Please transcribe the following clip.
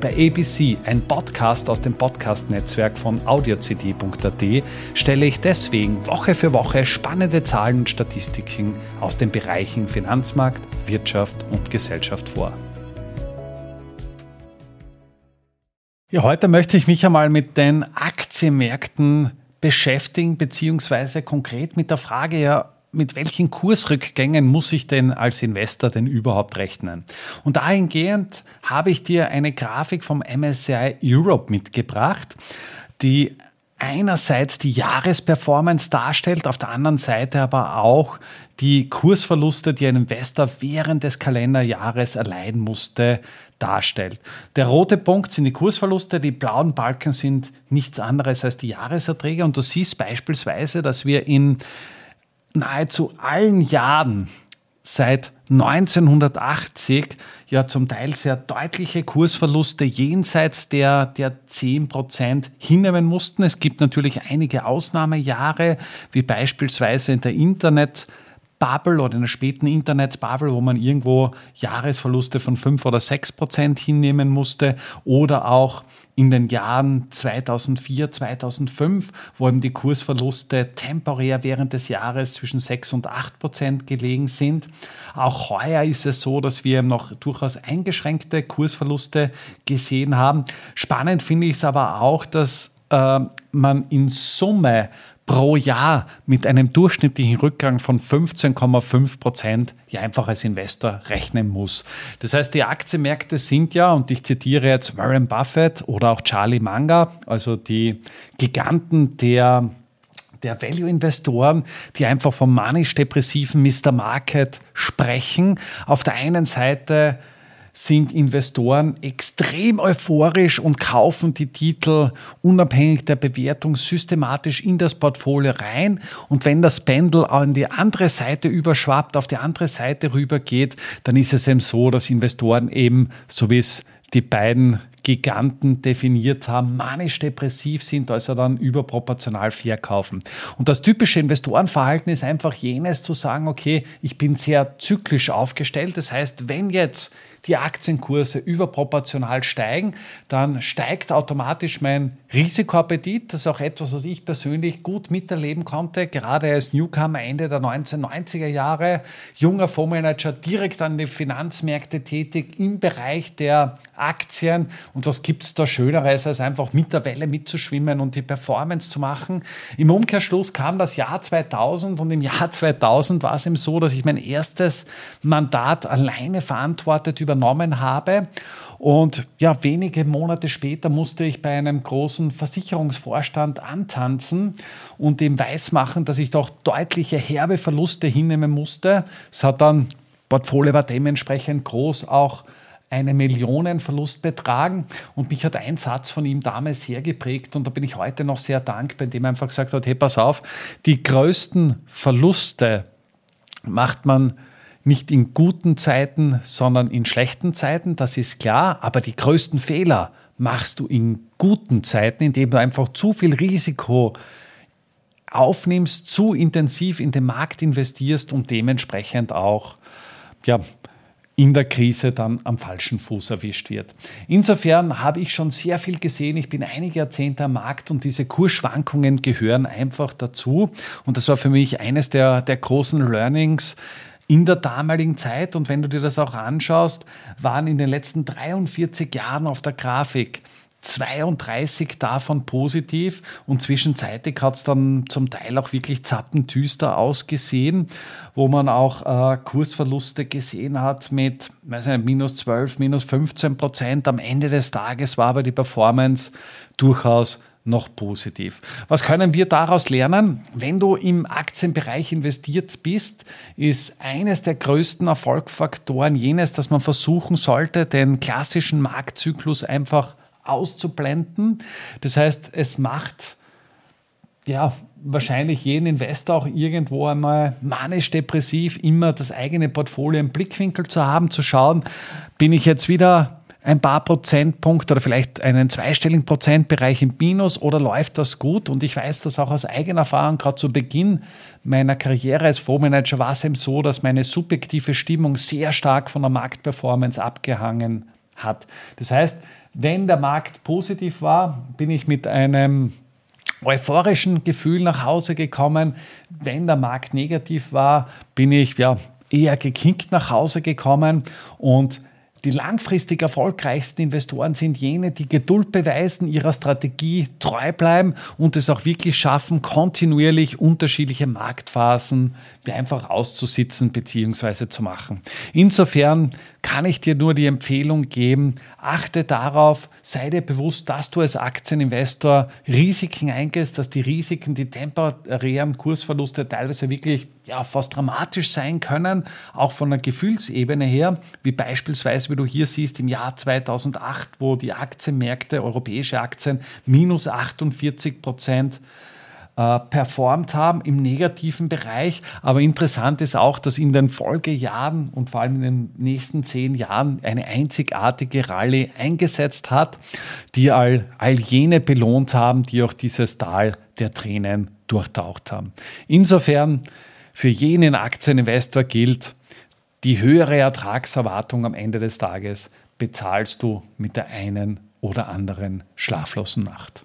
Bei ABC, ein Podcast aus dem Podcast-Netzwerk von audiocd.at, stelle ich deswegen Woche für Woche spannende Zahlen und Statistiken aus den Bereichen Finanzmarkt, Wirtschaft und Gesellschaft vor. Ja, heute möchte ich mich einmal mit den Aktienmärkten beschäftigen, beziehungsweise konkret mit der Frage, ja, mit welchen Kursrückgängen muss ich denn als Investor denn überhaupt rechnen? Und dahingehend habe ich dir eine Grafik vom MSCI Europe mitgebracht, die einerseits die Jahresperformance darstellt, auf der anderen Seite aber auch die Kursverluste, die ein Investor während des Kalenderjahres erleiden musste, darstellt. Der rote Punkt sind die Kursverluste, die blauen Balken sind nichts anderes als die Jahreserträge und du siehst beispielsweise, dass wir in nahezu allen Jahren seit 1980 ja zum Teil sehr deutliche Kursverluste jenseits der, der 10% hinnehmen mussten. Es gibt natürlich einige Ausnahmejahre, wie beispielsweise in der Internet- Bubble oder in der späten Internet-Bubble, wo man irgendwo Jahresverluste von 5 oder 6 Prozent hinnehmen musste oder auch in den Jahren 2004, 2005, wo eben die Kursverluste temporär während des Jahres zwischen 6 und 8 Prozent gelegen sind. Auch heuer ist es so, dass wir noch durchaus eingeschränkte Kursverluste gesehen haben. Spannend finde ich es aber auch, dass äh, man in Summe pro Jahr mit einem durchschnittlichen Rückgang von 15,5 Prozent ja einfach als Investor rechnen muss. Das heißt, die Aktienmärkte sind ja, und ich zitiere jetzt Warren Buffett oder auch Charlie Munger, also die Giganten der der Value-Investoren, die einfach vom manisch-depressiven Mr. Market sprechen. Auf der einen Seite sind Investoren extrem euphorisch und kaufen die Titel unabhängig der Bewertung systematisch in das Portfolio rein. Und wenn das Pendel an die andere Seite überschwappt, auf die andere Seite rübergeht, dann ist es eben so, dass Investoren eben, so wie es die beiden Giganten definiert haben, manisch-depressiv sind, also dann überproportional verkaufen. Und das typische Investorenverhalten ist einfach jenes zu sagen, okay, ich bin sehr zyklisch aufgestellt. Das heißt, wenn jetzt die Aktienkurse überproportional steigen, dann steigt automatisch mein Risikoappetit. Das ist auch etwas, was ich persönlich gut miterleben konnte, gerade als Newcomer Ende der 1990er Jahre, junger Fondsmanager direkt an die Finanzmärkte tätig im Bereich der Aktien. Und was gibt es da Schöneres, als einfach mit der Welle mitzuschwimmen und die Performance zu machen? Im Umkehrschluss kam das Jahr 2000 und im Jahr 2000 war es eben so, dass ich mein erstes Mandat alleine verantwortet über übernommen habe. Und ja, wenige Monate später musste ich bei einem großen Versicherungsvorstand antanzen und ihm weismachen, dass ich doch deutliche herbe Verluste hinnehmen musste. Es hat dann, Portfolio war dementsprechend groß, auch eine Millionenverlust betragen. Und mich hat ein Satz von ihm damals sehr geprägt und da bin ich heute noch sehr dankbar, indem er einfach gesagt hat, hey, pass auf, die größten Verluste macht man nicht in guten Zeiten, sondern in schlechten Zeiten, das ist klar, aber die größten Fehler machst du in guten Zeiten, indem du einfach zu viel Risiko aufnimmst, zu intensiv in den Markt investierst und dementsprechend auch ja, in der Krise dann am falschen Fuß erwischt wird. Insofern habe ich schon sehr viel gesehen. Ich bin einige Jahrzehnte am Markt und diese Kursschwankungen gehören einfach dazu. Und das war für mich eines der, der großen Learnings, in der damaligen Zeit, und wenn du dir das auch anschaust, waren in den letzten 43 Jahren auf der Grafik 32 davon positiv und zwischenzeitlich hat es dann zum Teil auch wirklich zappentüster ausgesehen, wo man auch äh, Kursverluste gesehen hat mit weiß nicht, minus 12, minus 15 Prozent. Am Ende des Tages war aber die Performance durchaus noch positiv. Was können wir daraus lernen? Wenn du im Aktienbereich investiert bist, ist eines der größten Erfolgsfaktoren jenes, dass man versuchen sollte, den klassischen Marktzyklus einfach auszublenden. Das heißt, es macht ja, wahrscheinlich jeden Investor auch irgendwo einmal manisch-depressiv immer das eigene Portfolio im Blickwinkel zu haben, zu schauen, bin ich jetzt wieder ein paar Prozentpunkte oder vielleicht einen zweistelligen Prozentbereich im Minus oder läuft das gut? Und ich weiß das auch aus eigener Erfahrung, gerade zu Beginn meiner Karriere als Fondsmanager war es eben so, dass meine subjektive Stimmung sehr stark von der Marktperformance abgehangen hat. Das heißt, wenn der Markt positiv war, bin ich mit einem euphorischen Gefühl nach Hause gekommen. Wenn der Markt negativ war, bin ich ja eher gekickt nach Hause gekommen und die langfristig erfolgreichsten Investoren sind jene, die Geduld beweisen, ihrer Strategie treu bleiben und es auch wirklich schaffen, kontinuierlich unterschiedliche Marktphasen einfach auszusitzen bzw. zu machen. Insofern kann ich dir nur die Empfehlung geben, achte darauf, sei dir bewusst, dass du als Aktieninvestor Risiken eingehst, dass die Risiken, die temporären Kursverluste teilweise wirklich ja, fast dramatisch sein können, auch von der Gefühlsebene her, wie beispielsweise, wie du hier siehst, im Jahr 2008, wo die Aktienmärkte, europäische Aktien, minus 48 Prozent äh, performt haben im negativen Bereich. Aber interessant ist auch, dass in den Folgejahren und vor allem in den nächsten zehn Jahren eine einzigartige Rallye eingesetzt hat, die all, all jene belohnt haben, die auch dieses Tal der Tränen durchtaucht haben. Insofern für jenen Aktieninvestor gilt, die höhere Ertragserwartung am Ende des Tages bezahlst du mit der einen oder anderen schlaflosen Nacht.